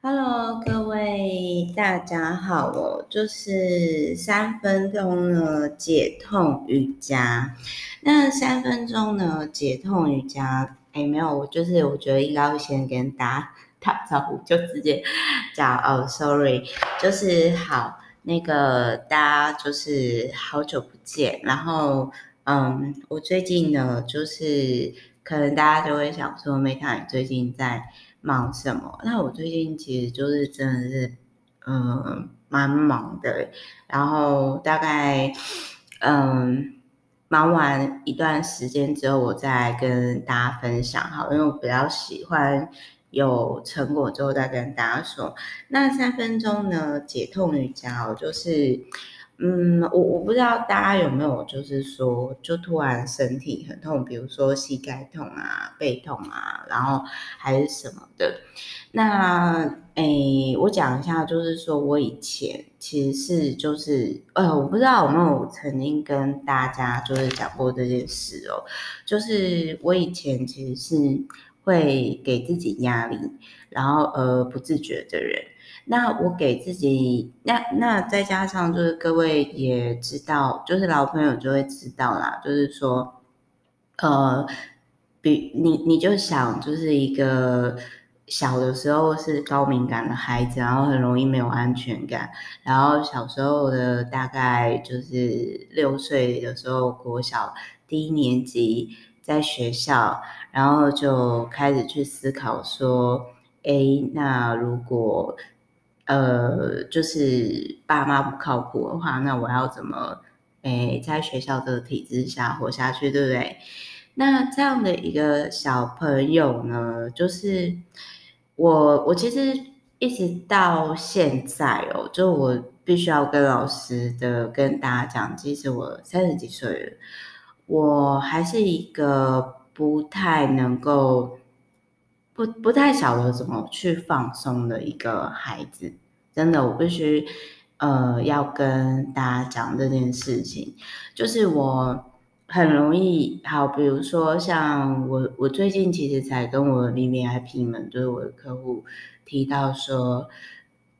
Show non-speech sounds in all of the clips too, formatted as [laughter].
Hello，各位大家好，我就是三分钟呢解痛瑜伽。那三分钟呢解痛瑜伽，哎，没有，我就是我觉得应该会先跟大家 [laughs] 打招呼，就直接 [laughs] 讲哦，sorry，就是好，那个大家就是好久不见，然后嗯，我最近呢就是可能大家就会想说，Meta 你最近在。忙什么？那我最近其实就是真的是，嗯，蛮忙的。然后大概，嗯，忙完一段时间之后，我再跟大家分享哈，因为我比较喜欢有成果之后再跟大家说。那三分钟呢，解痛瑜伽，就是。嗯，我我不知道大家有没有，就是说，就突然身体很痛，比如说膝盖痛啊、背痛啊，然后还是什么的。那，诶，我讲一下，就是说我以前其实是就是，呃，我不知道有没有曾经跟大家就是讲过这件事哦，就是我以前其实是会给自己压力，然后呃不自觉的人。那我给自己，那那再加上就是各位也知道，就是老朋友就会知道啦，就是说，呃，比你你就想就是一个小的时候是高敏感的孩子，然后很容易没有安全感，然后小时候的大概就是六岁的时候，国小低年级在学校，然后就开始去思考说，诶，那如果呃，就是爸妈不靠谱的话，那我要怎么诶在学校的体制下活下去，对不对？那这样的一个小朋友呢，就是我，我其实一直到现在哦，就我必须要跟老师的跟大家讲，其实我三十几岁了，我还是一个不太能够。不不太晓得怎么去放松的一个孩子，真的，我必须呃要跟大家讲这件事情，就是我很容易好，比如说像我我最近其实才跟我 VVIP 们，就是我的客户提到说，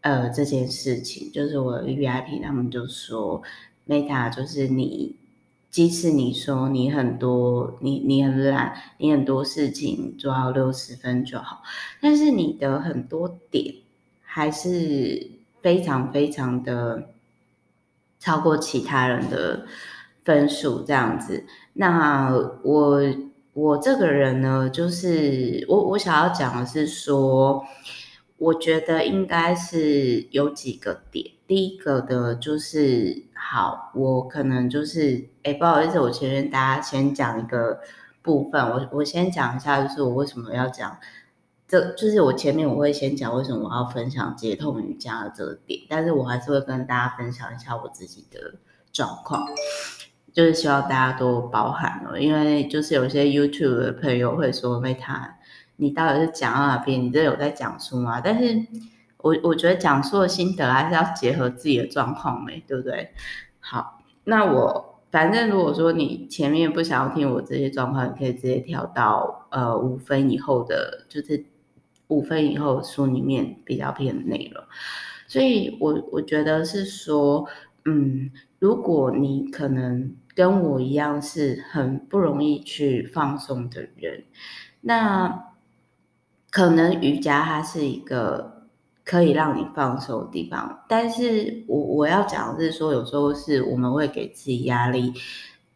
呃这件事情，就是我 VVIP 他们就说 Meta 就是你。即使你说你很多，你你很懒，你很多事情做到六十分就好，但是你的很多点还是非常非常的超过其他人的分数这样子。那我我这个人呢，就是我我想要讲的是说，我觉得应该是有几个点。第一个的就是好，我可能就是哎，不好意思，我前面大家先讲一个部分，我我先讲一下，就是我为什么要讲，这就是我前面我会先讲为什么我要分享解痛瑜伽的这个点，但是我还是会跟大家分享一下我自己的状况，就是希望大家都包涵哦，因为就是有些 YouTube 的朋友会说，Meta，你到底是讲到哪边？你这有在讲书吗？但是。我我觉得讲述的心得还是要结合自己的状况没，对不对？好，那我反正如果说你前面不想要听我这些状况，你可以直接跳到呃五分以后的，就是五分以后书里面比较偏的内容。所以我我觉得是说，嗯，如果你可能跟我一样是很不容易去放松的人，那可能瑜伽它是一个。可以让你放松的地方，但是我我要讲的是说，有时候是我们会给自己压力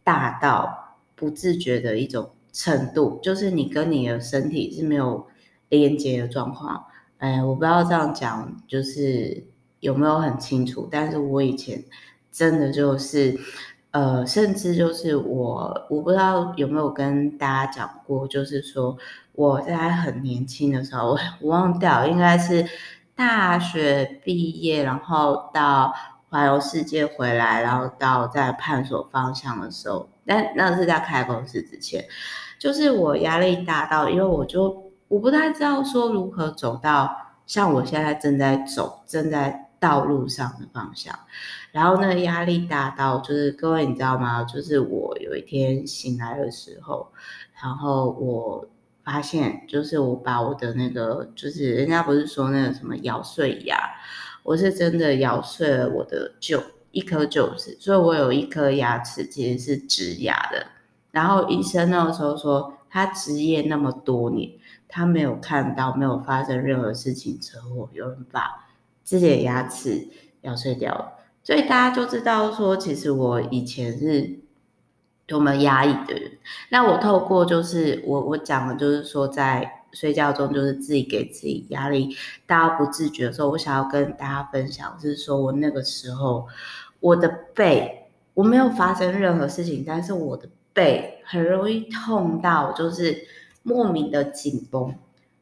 大到不自觉的一种程度，就是你跟你的身体是没有连接的状况。哎，我不知道这样讲就是有没有很清楚，但是我以前真的就是，呃，甚至就是我我不知道有没有跟大家讲过，就是说我在很年轻的时候，我忘掉应该是。大学毕业，然后到环游世界回来，然后到在探索方向的时候，但那是在开公司之前，就是我压力大到，因为我就我不太知道说如何走到像我现在正在走正在道路上的方向，然后那个压力大到，就是各位你知道吗？就是我有一天醒来的时候，然后我发现，就是我把我的那个，就是人家不是说那个什么咬碎牙，我是真的咬碎了我的臼一颗臼齿，所以我有一颗牙齿其实是植牙的。然后医生那个时候说，他执业那么多年，他没有看到没有发生任何事情车祸，有人把自己的牙齿咬碎掉了，所以大家就知道说，其实我以前是。多么压抑的人，那我透过就是我我讲的，就是说在睡觉中，就是自己给自己压力，大家不自觉的时候，我想要跟大家分享，就是说我那个时候我的背，我没有发生任何事情，但是我的背很容易痛到就是莫名的紧绷，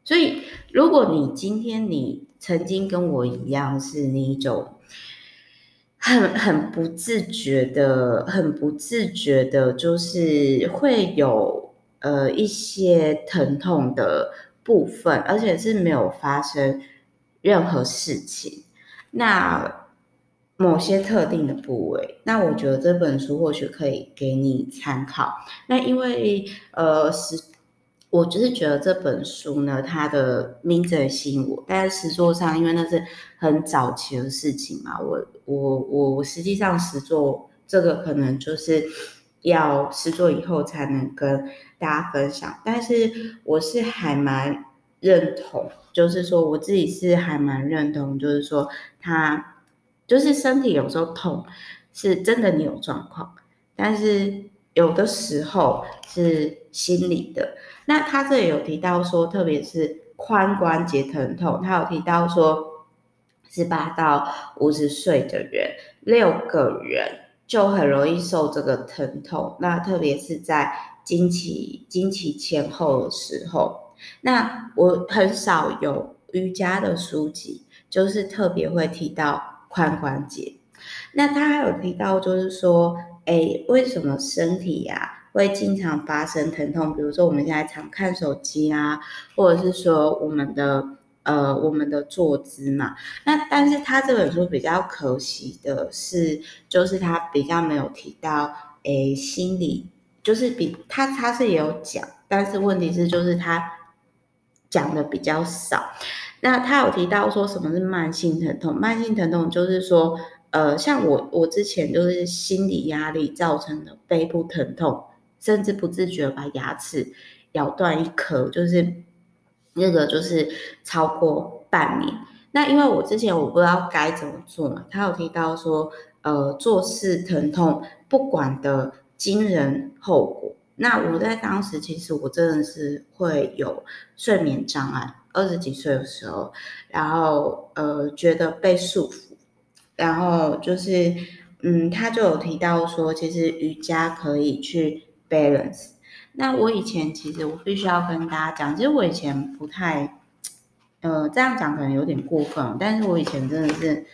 所以如果你今天你曾经跟我一样是那一种。很很不自觉的，很不自觉的，就是会有呃一些疼痛的部分，而且是没有发生任何事情。那某些特定的部位，那我觉得这本书或许可以给你参考。那因为呃是。我就是觉得这本书呢，它的名字很吸引我，但是实作上，因为那是很早期的事情嘛，我我我我实际上实作这个可能就是要实作以后才能跟大家分享，但是我是还蛮认同，就是说我自己是还蛮认同，就是说他就是身体有时候痛是真的你有状况，但是有的时候是心理的。那他这里有提到说，特别是髋关节疼痛，他有提到说，十八到五十岁的人，六个人就很容易受这个疼痛。那特别是在经期经期前后的时候，那我很少有瑜伽的书籍，就是特别会提到髋关节。那他还有提到，就是说，哎，为什么身体呀、会经常发生疼痛，比如说我们现在常看手机啊，或者是说我们的呃我们的坐姿嘛。那但是他这本书比较可惜的是，就是他比较没有提到诶心理，就是比他他是也有讲，但是问题是就是他讲的比较少。那他有提到说什么是慢性疼痛？慢性疼痛就是说呃像我我之前就是心理压力造成的背部疼痛。甚至不自觉把牙齿咬断一颗，就是那个就是超过半年。那因为我之前我不知道该怎么做嘛，他有提到说，呃，做事疼痛不管的惊人后果。那我在当时其实我真的是会有睡眠障碍，二十几岁的时候，然后呃觉得被束缚，然后就是嗯，他就有提到说，其实瑜伽可以去。balance。那我以前其实我必须要跟大家讲，其实我以前不太，呃，这样讲可能有点过分，但是我以前真的是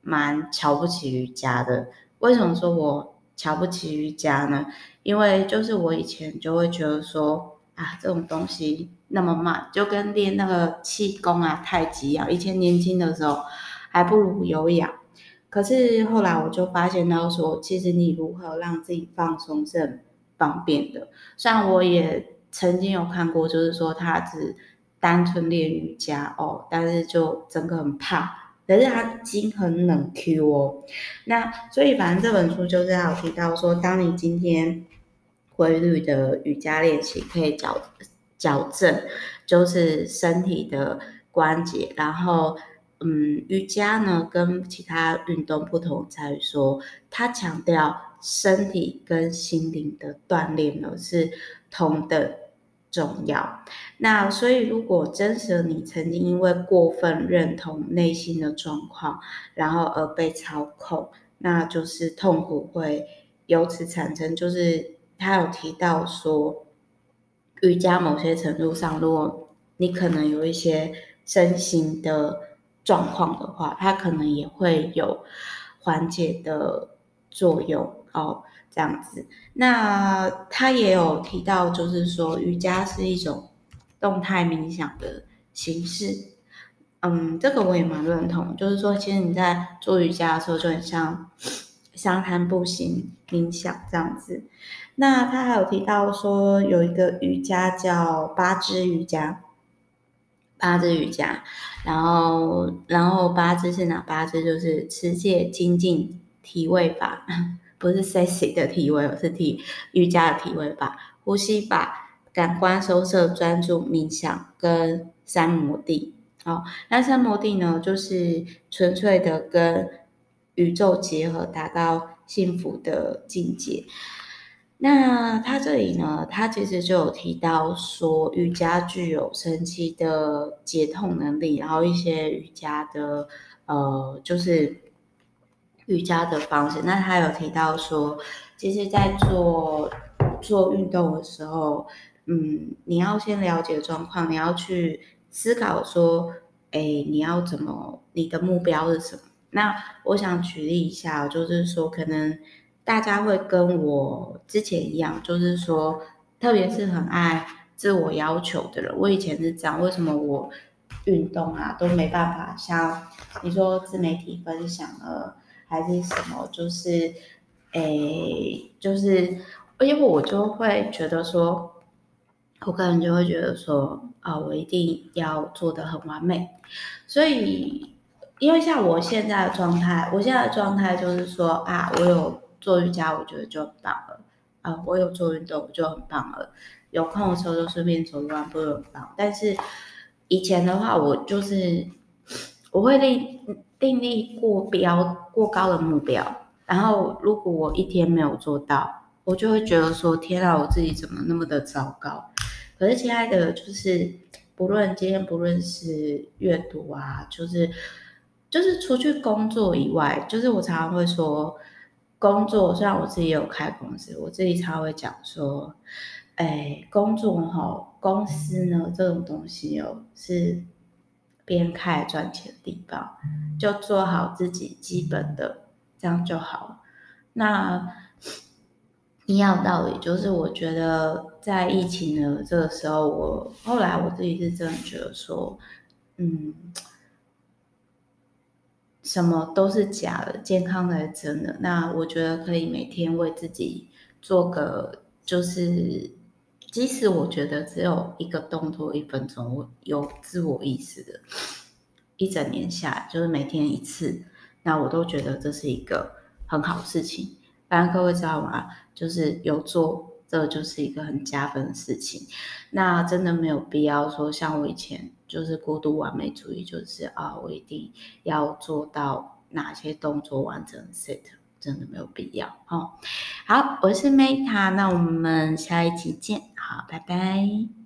蛮瞧不起瑜伽的。为什么说我瞧不起瑜伽呢？因为就是我以前就会觉得说啊，这种东西那么慢，就跟练那个气功啊、太极一样。以前年轻的时候还不如有氧。可是后来我就发现到说，其实你如何让自己放松是方便的，虽然我也曾经有看过，就是说他只单纯练瑜伽哦，但是就整个很胖，可是他筋很冷 Q 哦。那所以反正这本书就是要提到说，当你今天规律的瑜伽练习可以矫矫正，就是身体的关节，然后嗯，瑜伽呢跟其他运动不同在于说，它强调。身体跟心灵的锻炼呢是同等重要。那所以，如果真实的你曾经因为过分认同内心的状况，然后而被操控，那就是痛苦会由此产生。就是他有提到说，瑜伽某些程度上，如果你可能有一些身心的状况的话，它可能也会有缓解的作用。哦，这样子，那他也有提到，就是说瑜伽是一种动态冥想的形式。嗯，这个我也蛮认同，就是说，其实你在做瑜伽的时候，就很像商谈步行、冥想这样子。那他还有提到说，有一个瑜伽叫八支瑜伽，八支瑜伽。然后，然后八支是哪八支？就是持戒、精进、体位法，不是 sexy 的体位，是体瑜伽的体位吧，呼吸法、感官收摄、专注、冥想跟三摩地。好，那三摩地呢，就是纯粹的跟宇宙结合，达到幸福的境界。那他这里呢，他其实就有提到说，瑜伽具有神奇的解痛能力，然后一些瑜伽的呃，就是瑜伽的方式。那他有提到说，其实，在做做运动的时候，嗯，你要先了解状况，你要去思考说，哎，你要怎么，你的目标是什么？那我想举例一下，就是说可能。大家会跟我之前一样，就是说，特别是很爱自我要求的人。我以前是这样，为什么我运动啊都没办法像你说自媒体分享了，还是什么？就是，诶，就是，因为我就会觉得说，我个人就会觉得说，啊，我一定要做得很完美。所以，因为像我现在的状态，我现在的状态就是说，啊，我有。做瑜伽我觉得就很棒了，啊，我有做运动我就很棒了，有空的时候就顺便走一走不是很棒。但是以前的话，我就是我会令定立过标过高的目标，然后如果我一天没有做到，我就会觉得说天啊，我自己怎么那么的糟糕。可是亲爱的，就是不论今天不论是阅读啊，就是就是除去工作以外，就是我常常会说。工作虽然我自己有开公司，我自己常常会讲说，哎，工作哈，公司呢这种东西哦，是边开赚钱的地方，就做好自己基本的，这样就好。那一样道理，就是我觉得在疫情的这个时候，我后来我自己是真的觉得说，嗯。什么都是假的，健康才是真的。那我觉得可以每天为自己做个，就是即使我觉得只有一个动作一分钟，我有自我意识的，一整年下来就是每天一次，那我都觉得这是一个很好事情。当然各位知道吗？就是有做。这就是一个很加分的事情，那真的没有必要说像我以前就是过度完美主义，就是啊，我一定要做到哪些动作完整 set，真的没有必要哦。好，我是 Meta，那我们下一集见，好，拜拜。